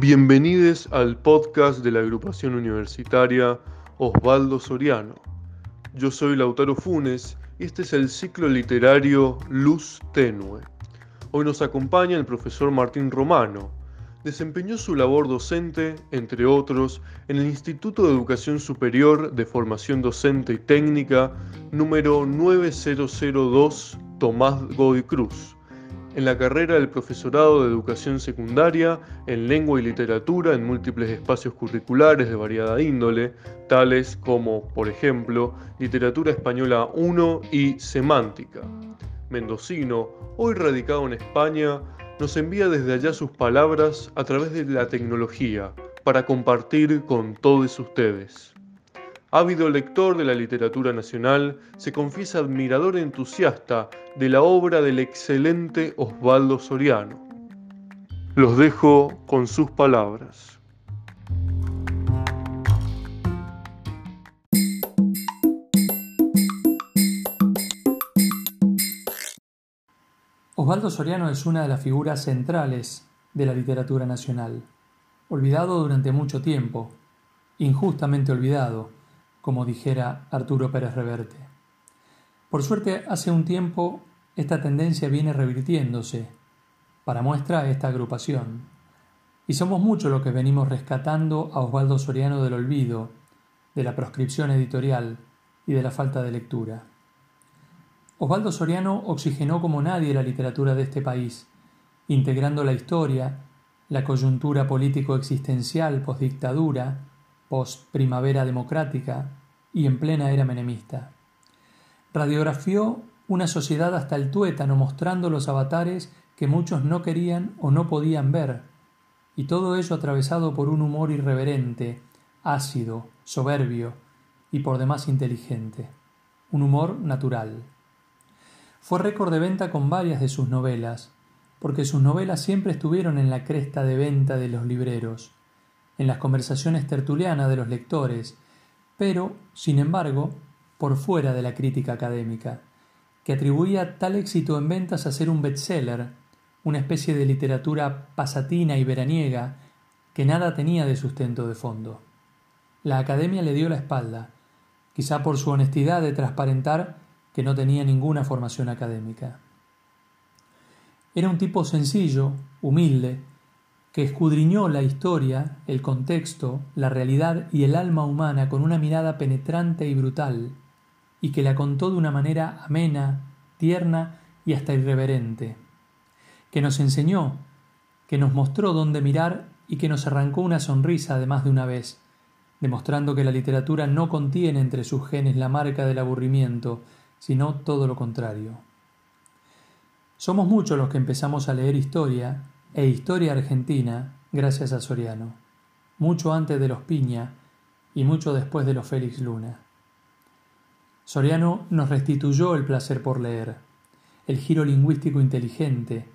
Bienvenidos al podcast de la agrupación universitaria Osvaldo Soriano. Yo soy Lautaro Funes y este es el ciclo literario Luz Tenue. Hoy nos acompaña el profesor Martín Romano. Desempeñó su labor docente, entre otros, en el Instituto de Educación Superior de Formación Docente y Técnica número 9002 Tomás Godoy Cruz en la carrera del profesorado de educación secundaria, en lengua y literatura en múltiples espacios curriculares de variada índole, tales como, por ejemplo, literatura española 1 y semántica. Mendocino, hoy radicado en España, nos envía desde allá sus palabras a través de la tecnología para compartir con todos ustedes. Ávido lector de la literatura nacional, se confiesa admirador entusiasta de la obra del excelente Osvaldo Soriano. Los dejo con sus palabras. Osvaldo Soriano es una de las figuras centrales de la literatura nacional, olvidado durante mucho tiempo, injustamente olvidado como dijera Arturo Pérez Reverte. Por suerte, hace un tiempo esta tendencia viene revirtiéndose, para muestra esta agrupación. Y somos muchos los que venimos rescatando a Osvaldo Soriano del olvido, de la proscripción editorial y de la falta de lectura. Osvaldo Soriano oxigenó como nadie la literatura de este país, integrando la historia, la coyuntura político-existencial post-dictadura, post-primavera democrática y en plena era menemista. Radiografió una sociedad hasta el tuétano mostrando los avatares que muchos no querían o no podían ver, y todo ello atravesado por un humor irreverente, ácido, soberbio y por demás inteligente, un humor natural. Fue récord de venta con varias de sus novelas, porque sus novelas siempre estuvieron en la cresta de venta de los libreros, en las conversaciones tertulianas de los lectores, pero, sin embargo, por fuera de la crítica académica, que atribuía tal éxito en ventas a ser un bestseller, una especie de literatura pasatina y veraniega que nada tenía de sustento de fondo. La academia le dio la espalda, quizá por su honestidad de transparentar que no tenía ninguna formación académica. Era un tipo sencillo, humilde, que escudriñó la historia, el contexto, la realidad y el alma humana con una mirada penetrante y brutal, y que la contó de una manera amena, tierna y hasta irreverente, que nos enseñó, que nos mostró dónde mirar y que nos arrancó una sonrisa además de una vez, demostrando que la literatura no contiene entre sus genes la marca del aburrimiento, sino todo lo contrario. Somos muchos los que empezamos a leer historia e historia argentina gracias a Soriano, mucho antes de los Piña y mucho después de los Félix Luna. Soriano nos restituyó el placer por leer, el giro lingüístico inteligente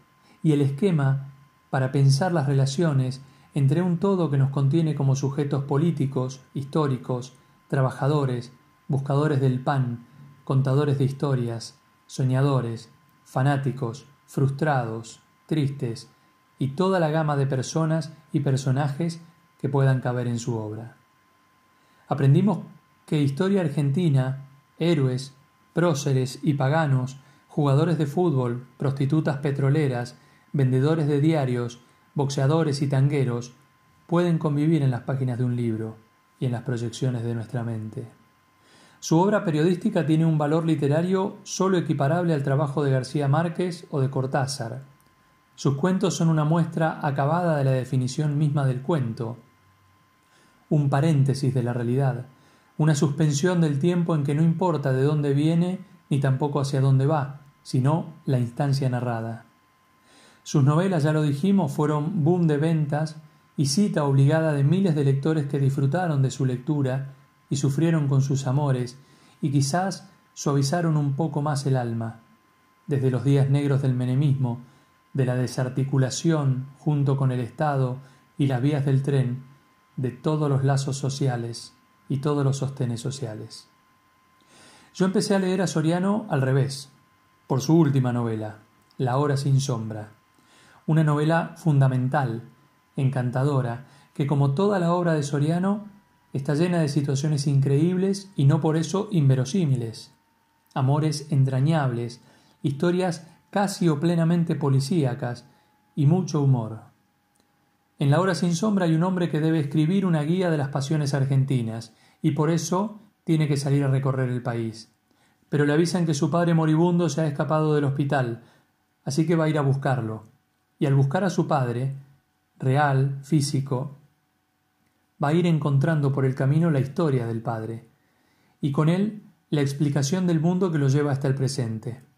y el esquema para pensar las relaciones entre un todo que nos contiene como sujetos políticos, históricos, trabajadores, buscadores del pan, contadores de historias, soñadores, fanáticos, frustrados, tristes, y toda la gama de personas y personajes que puedan caber en su obra. Aprendimos que historia argentina, héroes, próceres y paganos, jugadores de fútbol, prostitutas petroleras, vendedores de diarios, boxeadores y tangueros, pueden convivir en las páginas de un libro y en las proyecciones de nuestra mente. Su obra periodística tiene un valor literario solo equiparable al trabajo de García Márquez o de Cortázar, sus cuentos son una muestra acabada de la definición misma del cuento, un paréntesis de la realidad, una suspensión del tiempo en que no importa de dónde viene ni tampoco hacia dónde va, sino la instancia narrada. Sus novelas, ya lo dijimos, fueron boom de ventas y cita obligada de miles de lectores que disfrutaron de su lectura y sufrieron con sus amores y quizás suavizaron un poco más el alma. Desde los días negros del menemismo, de la desarticulación junto con el Estado y las vías del tren de todos los lazos sociales y todos los sostenes sociales. Yo empecé a leer a Soriano al revés, por su última novela, La hora sin sombra, una novela fundamental encantadora, que como toda la obra de Soriano, está llena de situaciones increíbles y no por eso inverosímiles, amores entrañables, historias casi o plenamente policíacas y mucho humor. En La hora sin sombra hay un hombre que debe escribir una guía de las pasiones argentinas, y por eso tiene que salir a recorrer el país. Pero le avisan que su padre moribundo se ha escapado del hospital, así que va a ir a buscarlo. Y al buscar a su padre, real, físico, va a ir encontrando por el camino la historia del padre, y con él la explicación del mundo que lo lleva hasta el presente.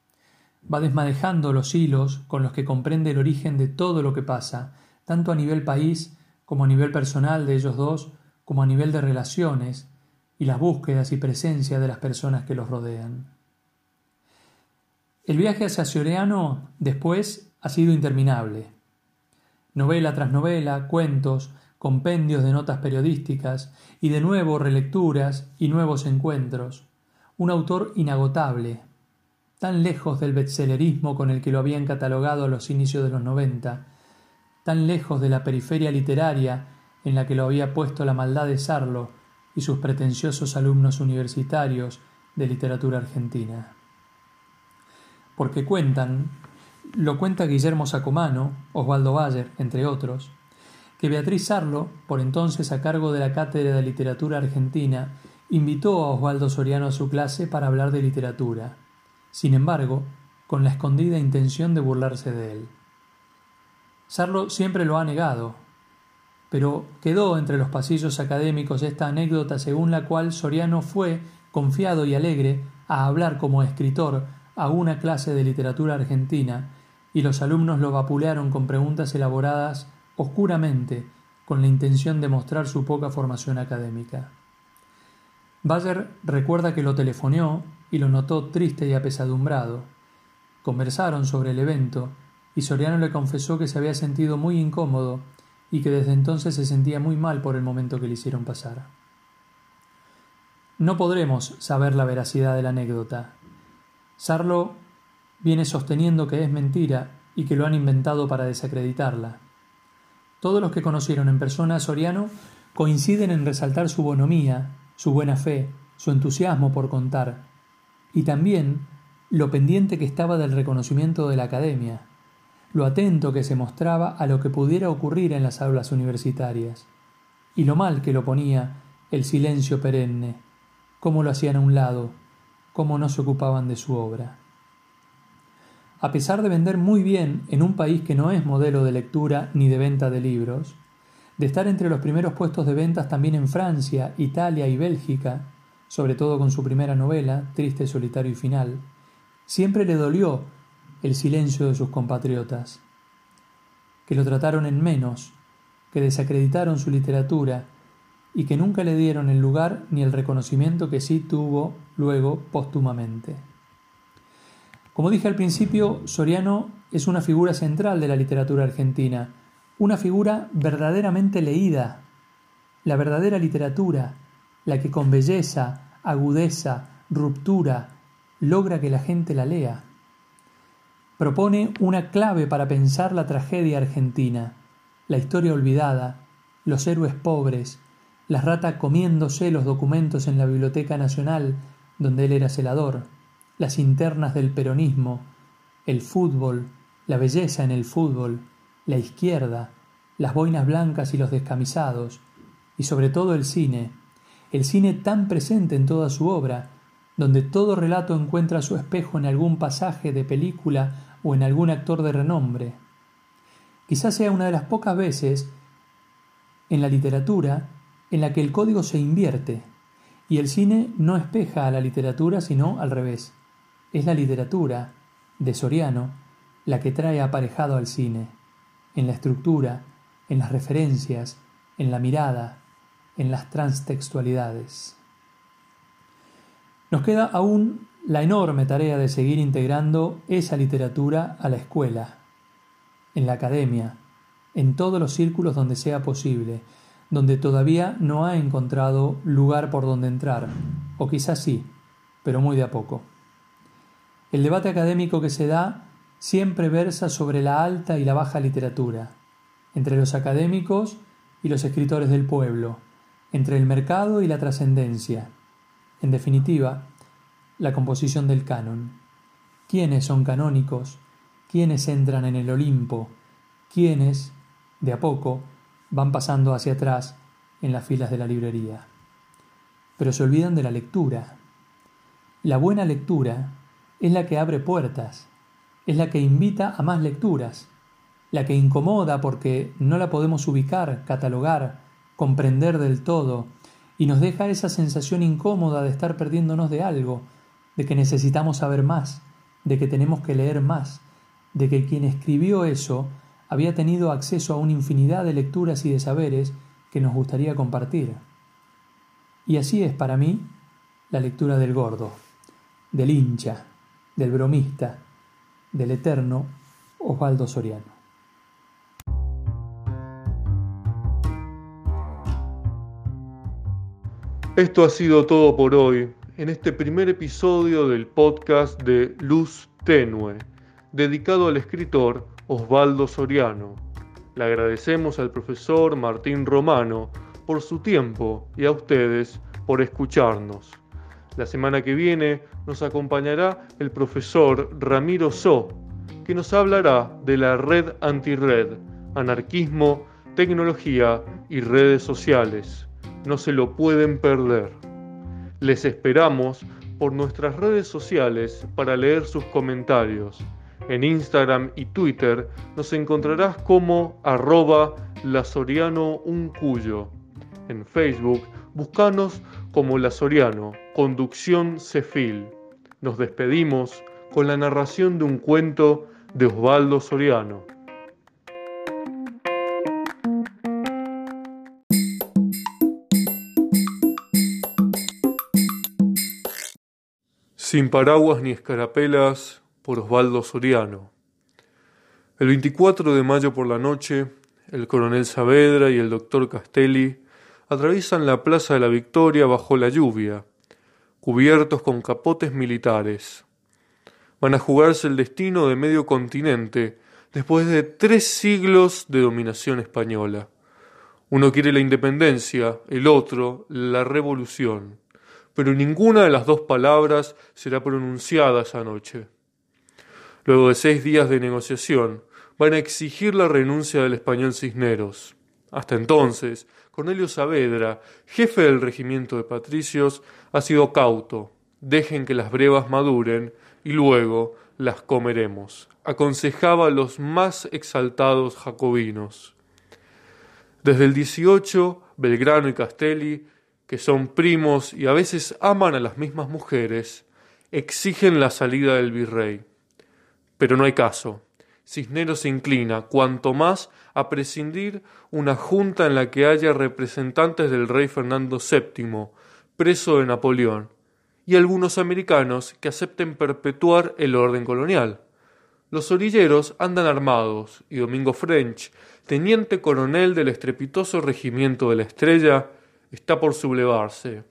Va desmadejando los hilos con los que comprende el origen de todo lo que pasa, tanto a nivel país como a nivel personal de ellos dos, como a nivel de relaciones y las búsquedas y presencia de las personas que los rodean. El viaje hacia Soriano después ha sido interminable. Novela tras novela, cuentos, compendios de notas periodísticas y de nuevo relecturas y nuevos encuentros. Un autor inagotable, tan lejos del bestsellerismo con el que lo habían catalogado a los inicios de los noventa, tan lejos de la periferia literaria en la que lo había puesto la maldad de Sarlo y sus pretenciosos alumnos universitarios de literatura argentina. Porque cuentan, lo cuenta Guillermo Sacomano, Osvaldo Bayer, entre otros, que Beatriz Sarlo, por entonces a cargo de la Cátedra de Literatura Argentina, invitó a Osvaldo Soriano a su clase para hablar de literatura, sin embargo, con la escondida intención de burlarse de él. Sarlo siempre lo ha negado, pero quedó entre los pasillos académicos esta anécdota según la cual Soriano fue, confiado y alegre, a hablar como escritor a una clase de literatura argentina, y los alumnos lo vapulearon con preguntas elaboradas oscuramente con la intención de mostrar su poca formación académica. Bayer recuerda que lo telefoneó y lo notó triste y apesadumbrado. Conversaron sobre el evento y Soriano le confesó que se había sentido muy incómodo y que desde entonces se sentía muy mal por el momento que le hicieron pasar. No podremos saber la veracidad de la anécdota. Sarlo viene sosteniendo que es mentira y que lo han inventado para desacreditarla. Todos los que conocieron en persona a Soriano coinciden en resaltar su bonomía, su buena fe, su entusiasmo por contar, y también lo pendiente que estaba del reconocimiento de la academia, lo atento que se mostraba a lo que pudiera ocurrir en las aulas universitarias, y lo mal que lo ponía el silencio perenne, cómo lo hacían a un lado, cómo no se ocupaban de su obra. A pesar de vender muy bien en un país que no es modelo de lectura ni de venta de libros, de estar entre los primeros puestos de ventas también en Francia, Italia y Bélgica, sobre todo con su primera novela, Triste, Solitario y Final, siempre le dolió el silencio de sus compatriotas, que lo trataron en menos, que desacreditaron su literatura y que nunca le dieron el lugar ni el reconocimiento que sí tuvo luego póstumamente. Como dije al principio, Soriano es una figura central de la literatura argentina, una figura verdaderamente leída, la verdadera literatura, la que con belleza, agudeza, ruptura, logra que la gente la lea. Propone una clave para pensar la tragedia argentina, la historia olvidada, los héroes pobres, la rata comiéndose los documentos en la Biblioteca Nacional, donde él era celador, las internas del peronismo, el fútbol, la belleza en el fútbol, la izquierda, las boinas blancas y los descamisados, y sobre todo el cine, el cine tan presente en toda su obra, donde todo relato encuentra su espejo en algún pasaje de película o en algún actor de renombre. Quizás sea una de las pocas veces en la literatura en la que el código se invierte y el cine no espeja a la literatura sino al revés. Es la literatura, de Soriano, la que trae aparejado al cine, en la estructura, en las referencias, en la mirada, en las transtextualidades. Nos queda aún la enorme tarea de seguir integrando esa literatura a la escuela, en la academia, en todos los círculos donde sea posible, donde todavía no ha encontrado lugar por donde entrar, o quizás sí, pero muy de a poco. El debate académico que se da siempre versa sobre la alta y la baja literatura, entre los académicos y los escritores del pueblo, entre el mercado y la trascendencia. En definitiva, la composición del canon. ¿Quiénes son canónicos? ¿Quiénes entran en el Olimpo? ¿Quiénes, de a poco, van pasando hacia atrás en las filas de la librería? Pero se olvidan de la lectura. La buena lectura es la que abre puertas, es la que invita a más lecturas, la que incomoda porque no la podemos ubicar, catalogar, comprender del todo, y nos deja esa sensación incómoda de estar perdiéndonos de algo, de que necesitamos saber más, de que tenemos que leer más, de que quien escribió eso había tenido acceso a una infinidad de lecturas y de saberes que nos gustaría compartir. Y así es para mí la lectura del gordo, del hincha, del bromista, del eterno Osvaldo Soriano. Esto ha sido todo por hoy en este primer episodio del podcast de Luz Tenue, dedicado al escritor Osvaldo Soriano. Le agradecemos al profesor Martín Romano por su tiempo y a ustedes por escucharnos. La semana que viene nos acompañará el profesor Ramiro So, que nos hablará de la red antirred, anarquismo, tecnología y redes sociales no se lo pueden perder. Les esperamos por nuestras redes sociales para leer sus comentarios. En Instagram y Twitter nos encontrarás como arroba lasoriano uncuyo. En Facebook, buscanos como La Soriano, Conducción Cefil. Nos despedimos con la narración de un cuento de Osvaldo Soriano. Sin paraguas ni escarapelas por Osvaldo Soriano. El 24 de mayo por la noche, el coronel Saavedra y el doctor Castelli atraviesan la Plaza de la Victoria bajo la lluvia, cubiertos con capotes militares. Van a jugarse el destino de medio continente después de tres siglos de dominación española. Uno quiere la independencia, el otro la revolución pero ninguna de las dos palabras será pronunciada esa noche. Luego de seis días de negociación, van a exigir la renuncia del español Cisneros. Hasta entonces, Cornelio Saavedra, jefe del regimiento de patricios, ha sido cauto. Dejen que las brevas maduren y luego las comeremos, aconsejaba a los más exaltados jacobinos. Desde el 18, Belgrano y Castelli que son primos y a veces aman a las mismas mujeres, exigen la salida del virrey. Pero no hay caso. Cisneros se inclina, cuanto más, a prescindir una junta en la que haya representantes del rey Fernando VII, preso de Napoleón, y algunos americanos que acepten perpetuar el orden colonial. Los orilleros andan armados, y Domingo French, teniente coronel del estrepitoso regimiento de la Estrella, está por sublevarse.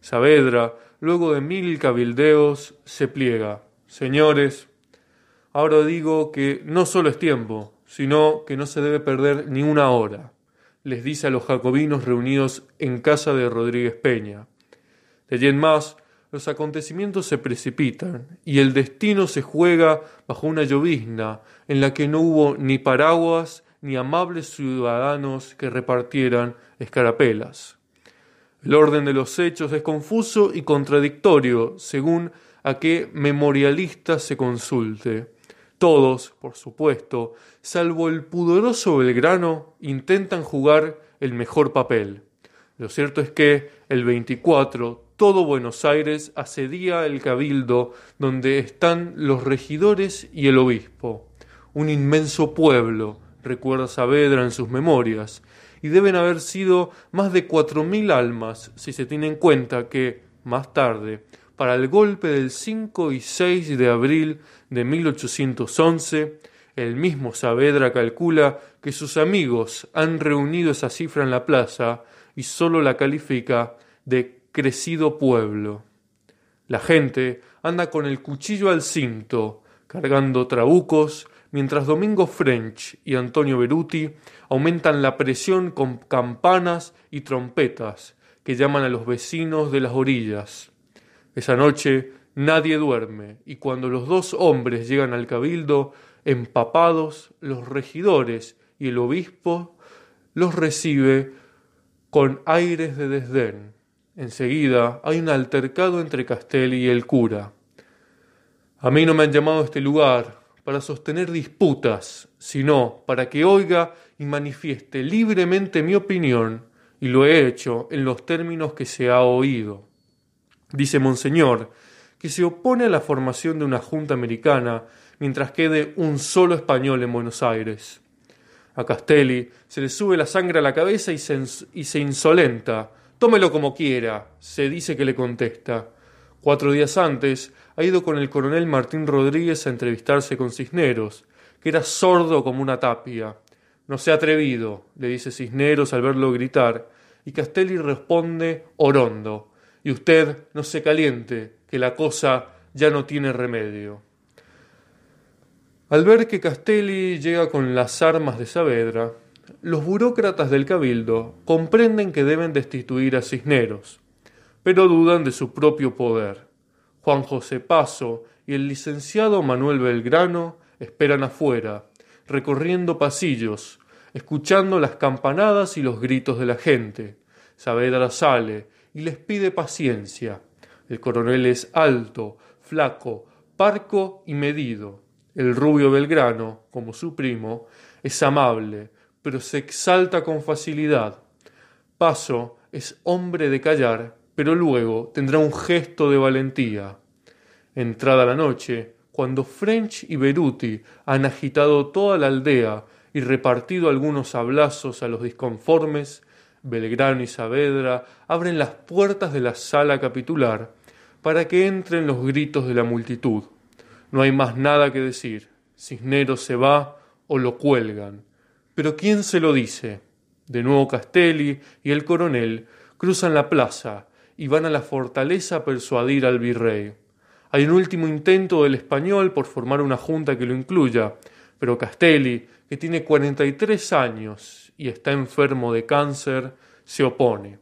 Saavedra, luego de mil cabildeos, se pliega. Señores, ahora digo que no solo es tiempo, sino que no se debe perder ni una hora, les dice a los jacobinos reunidos en casa de Rodríguez Peña. De allí en más, los acontecimientos se precipitan y el destino se juega bajo una llovizna en la que no hubo ni paraguas ni amables ciudadanos que repartieran escarapelas. El orden de los hechos es confuso y contradictorio según a qué memorialista se consulte. Todos, por supuesto, salvo el pudoroso Belgrano, intentan jugar el mejor papel. Lo cierto es que el 24 todo Buenos Aires asedía el cabildo donde están los regidores y el obispo. Un inmenso pueblo, recuerda Saavedra en sus memorias, y deben haber sido más de cuatro mil almas si se tiene en cuenta que, más tarde, para el golpe del 5 y 6 de abril de 1811, el mismo Saavedra calcula que sus amigos han reunido esa cifra en la plaza y sólo la califica de crecido pueblo. La gente anda con el cuchillo al cinto, cargando trabucos, mientras Domingo French y Antonio Beruti aumentan la presión con campanas y trompetas que llaman a los vecinos de las orillas. Esa noche nadie duerme y cuando los dos hombres llegan al cabildo, empapados, los regidores y el obispo los recibe con aires de desdén. Enseguida hay un altercado entre Castelli y el cura. A mí no me han llamado a este lugar para sostener disputas, sino para que oiga y manifieste libremente mi opinión, y lo he hecho en los términos que se ha oído. Dice Monseñor que se opone a la formación de una junta americana mientras quede un solo español en Buenos Aires. A Castelli se le sube la sangre a la cabeza y se, y se insolenta. Tómelo como quiera, se dice que le contesta. Cuatro días antes ha ido con el coronel Martín Rodríguez a entrevistarse con Cisneros, que era sordo como una tapia. No se ha atrevido, le dice Cisneros al verlo gritar, y Castelli responde orondo. Y usted no se caliente, que la cosa ya no tiene remedio. Al ver que Castelli llega con las armas de Saavedra, los burócratas del cabildo comprenden que deben destituir a Cisneros, pero dudan de su propio poder. Juan José Paso y el licenciado Manuel Belgrano esperan afuera, recorriendo pasillos, escuchando las campanadas y los gritos de la gente. Saavedra sale y les pide paciencia. El coronel es alto, flaco, parco y medido el rubio Belgrano, como su primo, es amable, pero se exalta con facilidad. Paso es hombre de callar, pero luego tendrá un gesto de valentía. Entrada la noche, cuando French y Beruti han agitado toda la aldea y repartido algunos hablazos a los disconformes, Belgrano y Saavedra abren las puertas de la sala capitular para que entren los gritos de la multitud. No hay más nada que decir. Cisneros se va o lo cuelgan. Pero ¿quién se lo dice? De nuevo Castelli y el coronel cruzan la plaza y van a la fortaleza a persuadir al virrey. Hay un último intento del español por formar una junta que lo incluya, pero Castelli, que tiene 43 años y está enfermo de cáncer, se opone.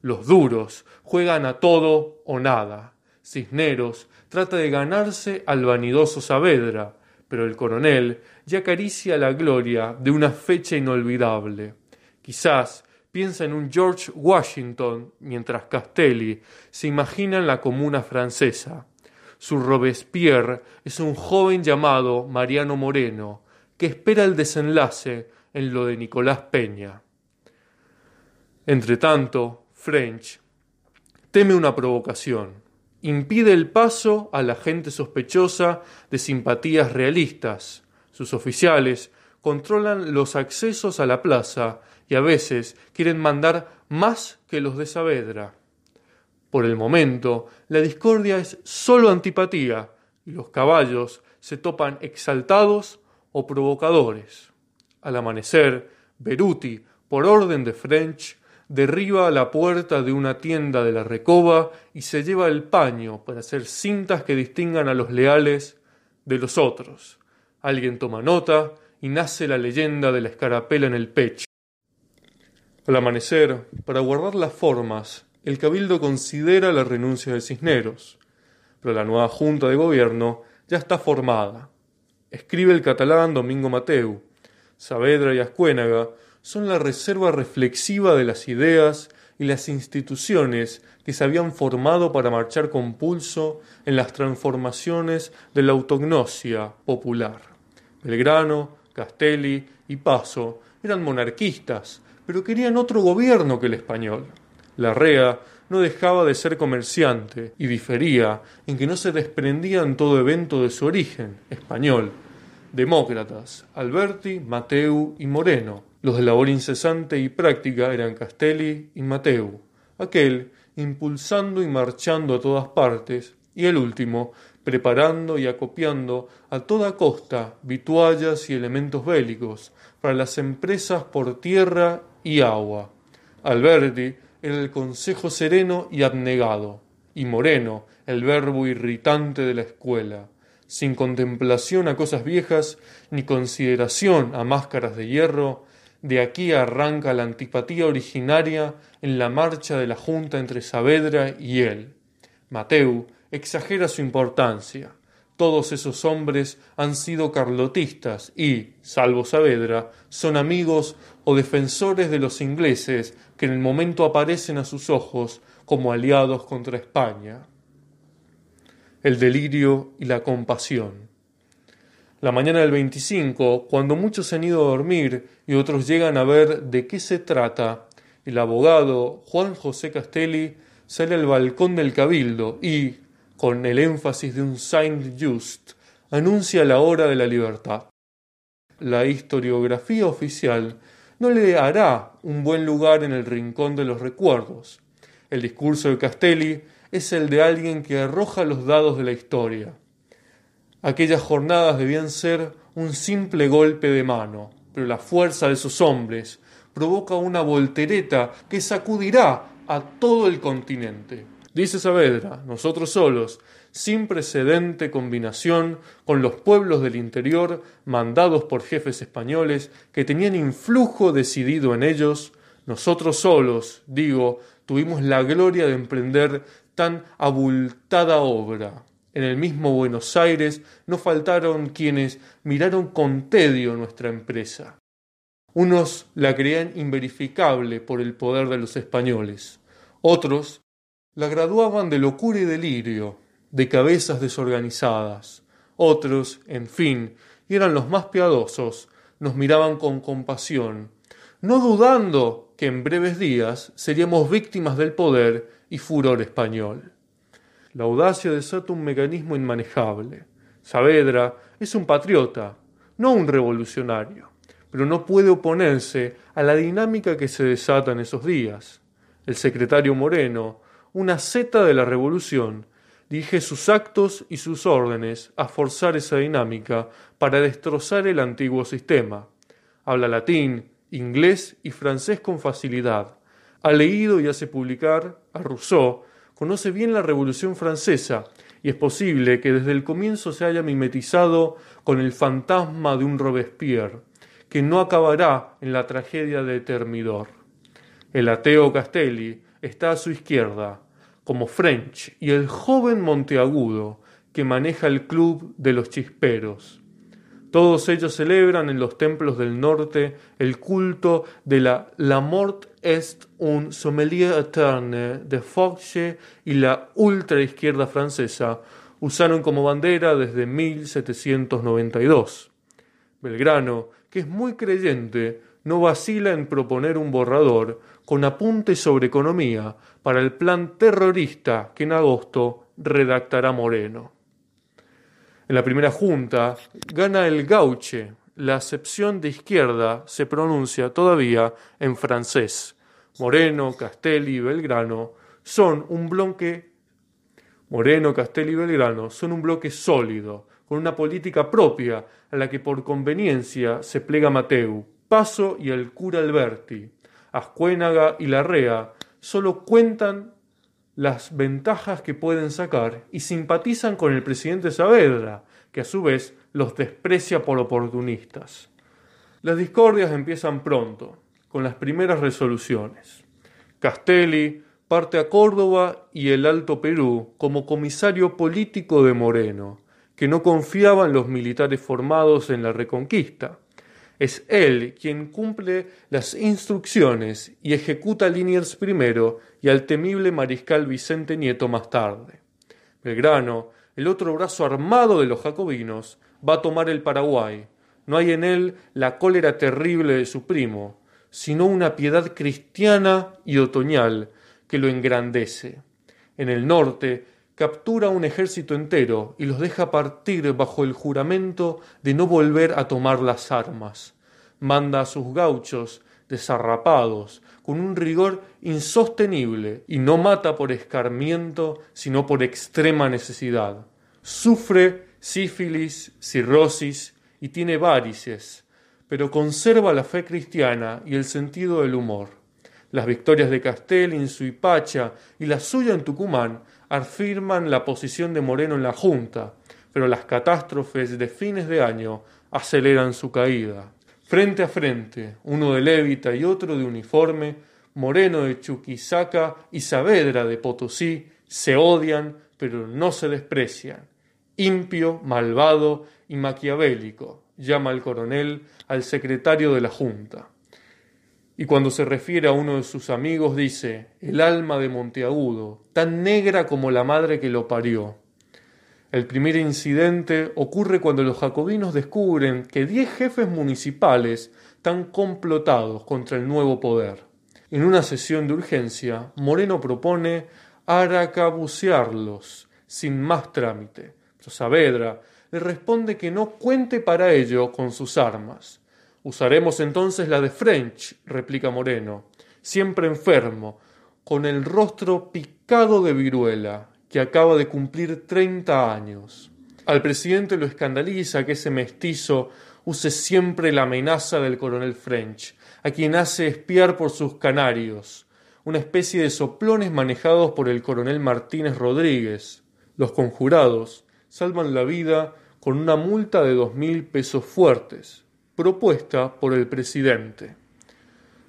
Los duros juegan a todo o nada. Cisneros trata de ganarse al vanidoso Saavedra, pero el coronel ya acaricia la gloria de una fecha inolvidable. Quizás piensa en un George Washington, mientras Castelli se imagina en la comuna francesa. Su Robespierre es un joven llamado Mariano Moreno, que espera el desenlace en lo de Nicolás Peña. Entretanto, French teme una provocación impide el paso a la gente sospechosa de simpatías realistas. Sus oficiales controlan los accesos a la plaza y a veces quieren mandar más que los de Saavedra. Por el momento, la discordia es sólo antipatía y los caballos se topan exaltados o provocadores. Al amanecer, Beruti, por orden de French, derriba la puerta de una tienda de la recoba y se lleva el paño para hacer cintas que distingan a los leales de los otros. Alguien toma nota y nace la leyenda de la escarapela en el pecho. Al amanecer, para guardar las formas, el cabildo considera la renuncia de Cisneros, pero la nueva junta de gobierno ya está formada. Escribe el catalán Domingo Mateu. Saavedra y Ascuénaga son la reserva reflexiva de las ideas y las instituciones que se habían formado para marchar con pulso en las transformaciones de la autognosia popular. Belgrano, Castelli y Paso eran monarquistas, pero querían otro gobierno que el español. Larrea no dejaba de ser comerciante y difería en que no se desprendía en todo evento de su origen, español. Demócratas, Alberti, Mateu y Moreno, los de labor incesante y práctica eran Castelli y Mateu, aquel impulsando y marchando a todas partes, y el último preparando y acopiando a toda costa vituallas y elementos bélicos para las empresas por tierra y agua. Alberti era el consejo sereno y abnegado, y Moreno el verbo irritante de la escuela. sin contemplación a cosas viejas, ni consideración a máscaras de hierro, de aquí arranca la antipatía originaria en la marcha de la junta entre Saavedra y él. Mateu exagera su importancia. Todos esos hombres han sido carlotistas y, salvo Saavedra, son amigos o defensores de los ingleses que en el momento aparecen a sus ojos como aliados contra España. El delirio y la compasión. La mañana del 25, cuando muchos se han ido a dormir y otros llegan a ver de qué se trata, el abogado Juan José Castelli sale al balcón del cabildo y, con el énfasis de un Saint Just, anuncia la hora de la libertad. La historiografía oficial no le hará un buen lugar en el rincón de los recuerdos. El discurso de Castelli es el de alguien que arroja los dados de la historia Aquellas jornadas debían ser un simple golpe de mano, pero la fuerza de esos hombres provoca una voltereta que sacudirá a todo el continente. Dice Saavedra, nosotros solos, sin precedente combinación con los pueblos del interior mandados por jefes españoles que tenían influjo decidido en ellos, nosotros solos, digo, tuvimos la gloria de emprender tan abultada obra. En el mismo Buenos Aires no faltaron quienes miraron con tedio nuestra empresa. Unos la creían inverificable por el poder de los españoles. Otros la graduaban de locura y delirio, de cabezas desorganizadas. Otros, en fin, y eran los más piadosos, nos miraban con compasión, no dudando que en breves días seríamos víctimas del poder y furor español. La audacia desata un mecanismo inmanejable. Saavedra es un patriota, no un revolucionario, pero no puede oponerse a la dinámica que se desata en esos días. El secretario Moreno, una zeta de la revolución, dirige sus actos y sus órdenes a forzar esa dinámica para destrozar el antiguo sistema. Habla latín, inglés y francés con facilidad. Ha leído y hace publicar a Rousseau conoce bien la Revolución Francesa y es posible que desde el comienzo se haya mimetizado con el fantasma de un Robespierre, que no acabará en la tragedia de Termidor. El ateo Castelli está a su izquierda, como French y el joven Monteagudo, que maneja el club de los chisperos. Todos ellos celebran en los templos del norte el culto de la La Mort est un sommelier eterne de Foxe y la ultraizquierda francesa usaron como bandera desde 1792. Belgrano, que es muy creyente, no vacila en proponer un borrador con apuntes sobre economía para el plan terrorista que en agosto redactará Moreno. En la primera junta gana el gauche. La acepción de izquierda se pronuncia todavía en francés. Moreno, Castelli y Belgrano son un bloque Moreno, Castelli y Belgrano son un bloque sólido, con una política propia a la que por conveniencia se plega Mateu, Paso y el cura Alberti. Ascuénaga y Larrea solo cuentan las ventajas que pueden sacar y simpatizan con el presidente Saavedra, que a su vez los desprecia por oportunistas. Las discordias empiezan pronto, con las primeras resoluciones. Castelli parte a Córdoba y el Alto Perú como comisario político de Moreno, que no confiaba en los militares formados en la Reconquista, es él quien cumple las instrucciones y ejecuta a Liniers primero y al temible mariscal Vicente Nieto más tarde. Belgrano, el otro brazo armado de los jacobinos, va a tomar el Paraguay. No hay en él la cólera terrible de su primo, sino una piedad cristiana y otoñal que lo engrandece. En el norte captura un ejército entero y los deja partir bajo el juramento de no volver a tomar las armas. Manda a sus gauchos desarrapados, con un rigor insostenible, y no mata por escarmiento, sino por extrema necesidad. Sufre sífilis, cirrosis y tiene varices, pero conserva la fe cristiana y el sentido del humor. Las victorias de Castel en Suipacha y la suya en Tucumán afirman la posición de Moreno en la Junta, pero las catástrofes de fines de año aceleran su caída. Frente a frente, uno de lévita y otro de uniforme, Moreno de Chuquisaca y Saavedra de Potosí, se odian, pero no se desprecian. Impio, malvado y maquiavélico, llama el coronel al secretario de la Junta. Y cuando se refiere a uno de sus amigos dice, el alma de Monteagudo, tan negra como la madre que lo parió. El primer incidente ocurre cuando los jacobinos descubren que diez jefes municipales están complotados contra el nuevo poder. En una sesión de urgencia, Moreno propone aracabucearlos sin más trámite. Pero Saavedra le responde que no cuente para ello con sus armas. Usaremos entonces la de French, replica Moreno, siempre enfermo, con el rostro picado de viruela, que acaba de cumplir treinta años. Al presidente lo escandaliza que ese mestizo use siempre la amenaza del coronel French, a quien hace espiar por sus canarios, una especie de soplones manejados por el coronel Martínez Rodríguez. Los conjurados salvan la vida con una multa de dos mil pesos fuertes, propuesta por el presidente.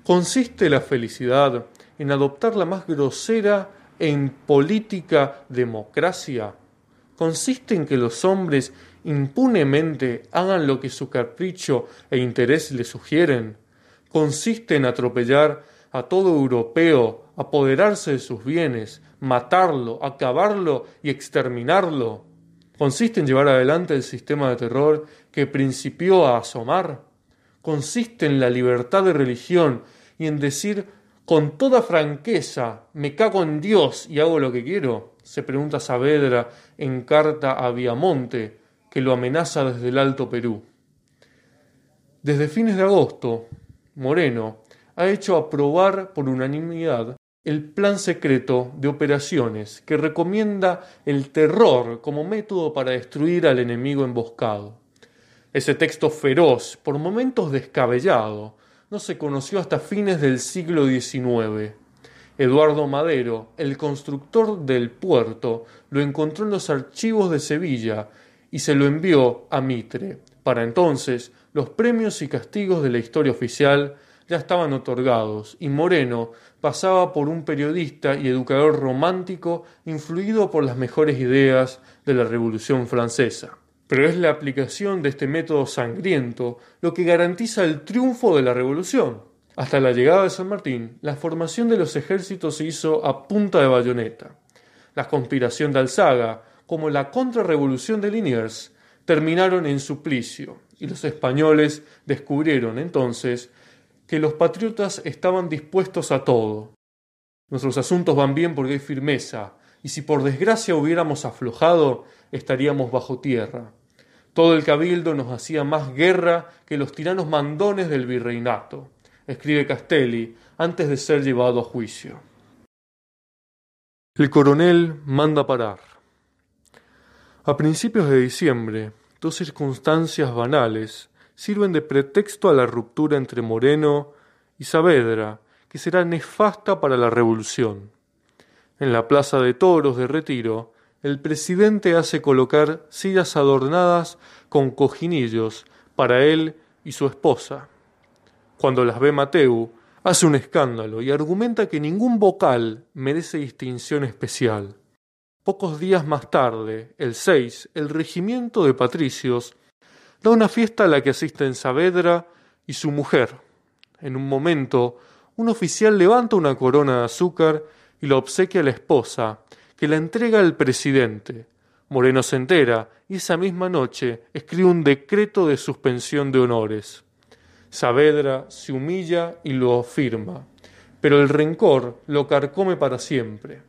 ¿Consiste la felicidad en adoptar la más grosera e impolítica democracia? ¿Consiste en que los hombres impunemente hagan lo que su capricho e interés les sugieren? ¿Consiste en atropellar a todo europeo, apoderarse de sus bienes, matarlo, acabarlo y exterminarlo? consiste en llevar adelante el sistema de terror que principió a asomar, consiste en la libertad de religión y en decir con toda franqueza, me cago en Dios y hago lo que quiero, se pregunta Saavedra en carta a Viamonte, que lo amenaza desde el Alto Perú. Desde fines de agosto, Moreno ha hecho aprobar por unanimidad el plan secreto de operaciones que recomienda el terror como método para destruir al enemigo emboscado. Ese texto feroz, por momentos descabellado, no se conoció hasta fines del siglo XIX. Eduardo Madero, el constructor del puerto, lo encontró en los archivos de Sevilla y se lo envió a Mitre. Para entonces, los premios y castigos de la historia oficial ya estaban otorgados y Moreno pasaba por un periodista y educador romántico influido por las mejores ideas de la Revolución Francesa. Pero es la aplicación de este método sangriento lo que garantiza el triunfo de la Revolución. Hasta la llegada de San Martín, la formación de los ejércitos se hizo a punta de bayoneta. La conspiración de Alzaga, como la contrarrevolución de Liniers, terminaron en suplicio, y los españoles descubrieron entonces que los patriotas estaban dispuestos a todo. Nuestros asuntos van bien porque hay firmeza, y si por desgracia hubiéramos aflojado, estaríamos bajo tierra. Todo el cabildo nos hacía más guerra que los tiranos mandones del virreinato, escribe Castelli antes de ser llevado a juicio. El coronel manda parar. A principios de diciembre, dos circunstancias banales sirven de pretexto a la ruptura entre Moreno y Saavedra, que será nefasta para la revolución. En la plaza de toros de Retiro, el presidente hace colocar sillas adornadas con cojinillos para él y su esposa. Cuando las ve Mateu, hace un escándalo y argumenta que ningún vocal merece distinción especial. Pocos días más tarde, el 6, el regimiento de patricios da una fiesta a la que asisten Saavedra y su mujer. En un momento, un oficial levanta una corona de azúcar y la obsequia a la esposa, que la entrega al presidente. Moreno se entera y esa misma noche escribe un decreto de suspensión de honores. Saavedra se humilla y lo firma, pero el rencor lo carcome para siempre.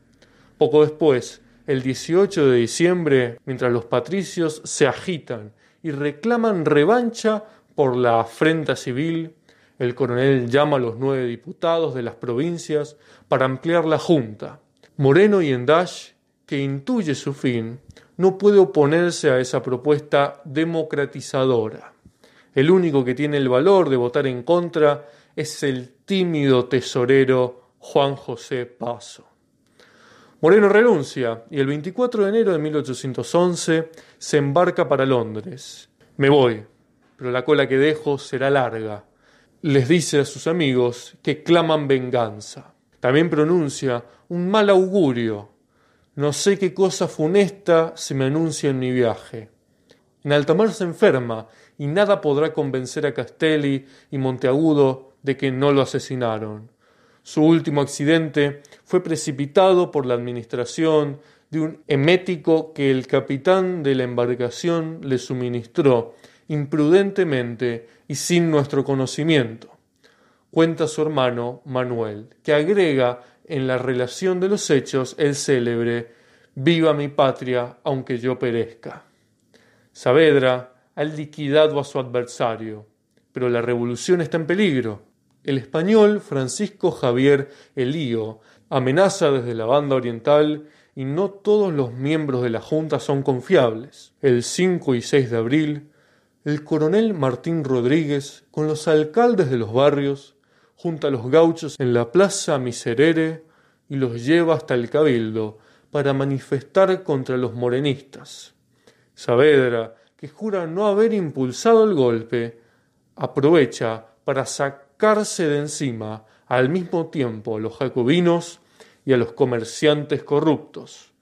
Poco después, el 18 de diciembre, mientras los patricios se agitan y reclaman revancha por la afrenta civil. El coronel llama a los nueve diputados de las provincias para ampliar la junta. Moreno y Endash, que intuye su fin, no puede oponerse a esa propuesta democratizadora. El único que tiene el valor de votar en contra es el tímido tesorero Juan José Paso. Moreno renuncia y el 24 de enero de 1811 se embarca para Londres. Me voy, pero la cola que dejo será larga. Les dice a sus amigos que claman venganza. También pronuncia un mal augurio. No sé qué cosa funesta se me anuncia en mi viaje. En Altamar se enferma y nada podrá convencer a Castelli y Monteagudo de que no lo asesinaron. Su último accidente fue precipitado por la administración de un emético que el capitán de la embarcación le suministró imprudentemente y sin nuestro conocimiento. Cuenta su hermano Manuel, que agrega en la relación de los hechos el célebre Viva mi patria aunque yo perezca. Saavedra ha liquidado a su adversario, pero la revolución está en peligro. El español Francisco Javier Elío amenaza desde la banda oriental y no todos los miembros de la Junta son confiables. El 5 y 6 de abril, el coronel Martín Rodríguez, con los alcaldes de los barrios, junta a los gauchos en la plaza Miserere y los lleva hasta el cabildo para manifestar contra los morenistas. Saavedra, que jura no haber impulsado el golpe, aprovecha para sacar de encima al mismo tiempo a los jacobinos y a los comerciantes corruptos.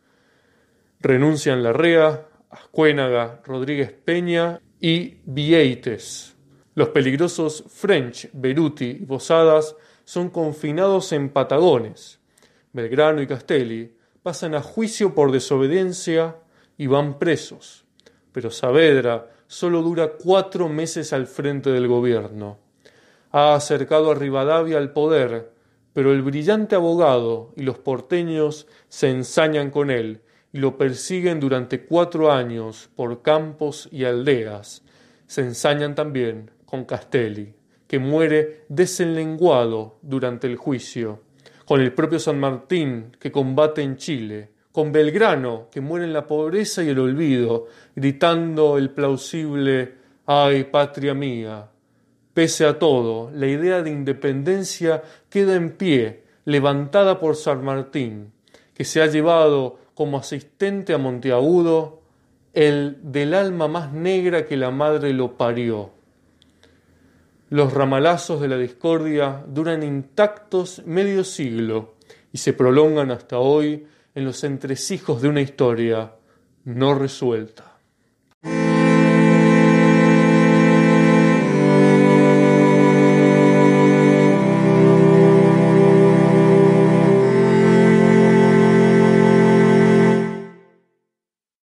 Renuncian Larrea, Ascuénaga, Rodríguez Peña y Vieites. Los peligrosos French, Beruti y Posadas son confinados en Patagones. Belgrano y Castelli pasan a juicio por desobediencia y van presos. Pero Saavedra solo dura cuatro meses al frente del gobierno ha acercado a Rivadavia al poder, pero el brillante abogado y los porteños se ensañan con él y lo persiguen durante cuatro años por campos y aldeas. Se ensañan también con Castelli, que muere desenlenguado durante el juicio, con el propio San Martín, que combate en Chile, con Belgrano, que muere en la pobreza y el olvido, gritando el plausible Ay, patria mía, Pese a todo, la idea de independencia queda en pie, levantada por San Martín, que se ha llevado como asistente a Monteagudo el del alma más negra que la madre lo parió. Los ramalazos de la discordia duran intactos medio siglo y se prolongan hasta hoy en los entresijos de una historia no resuelta.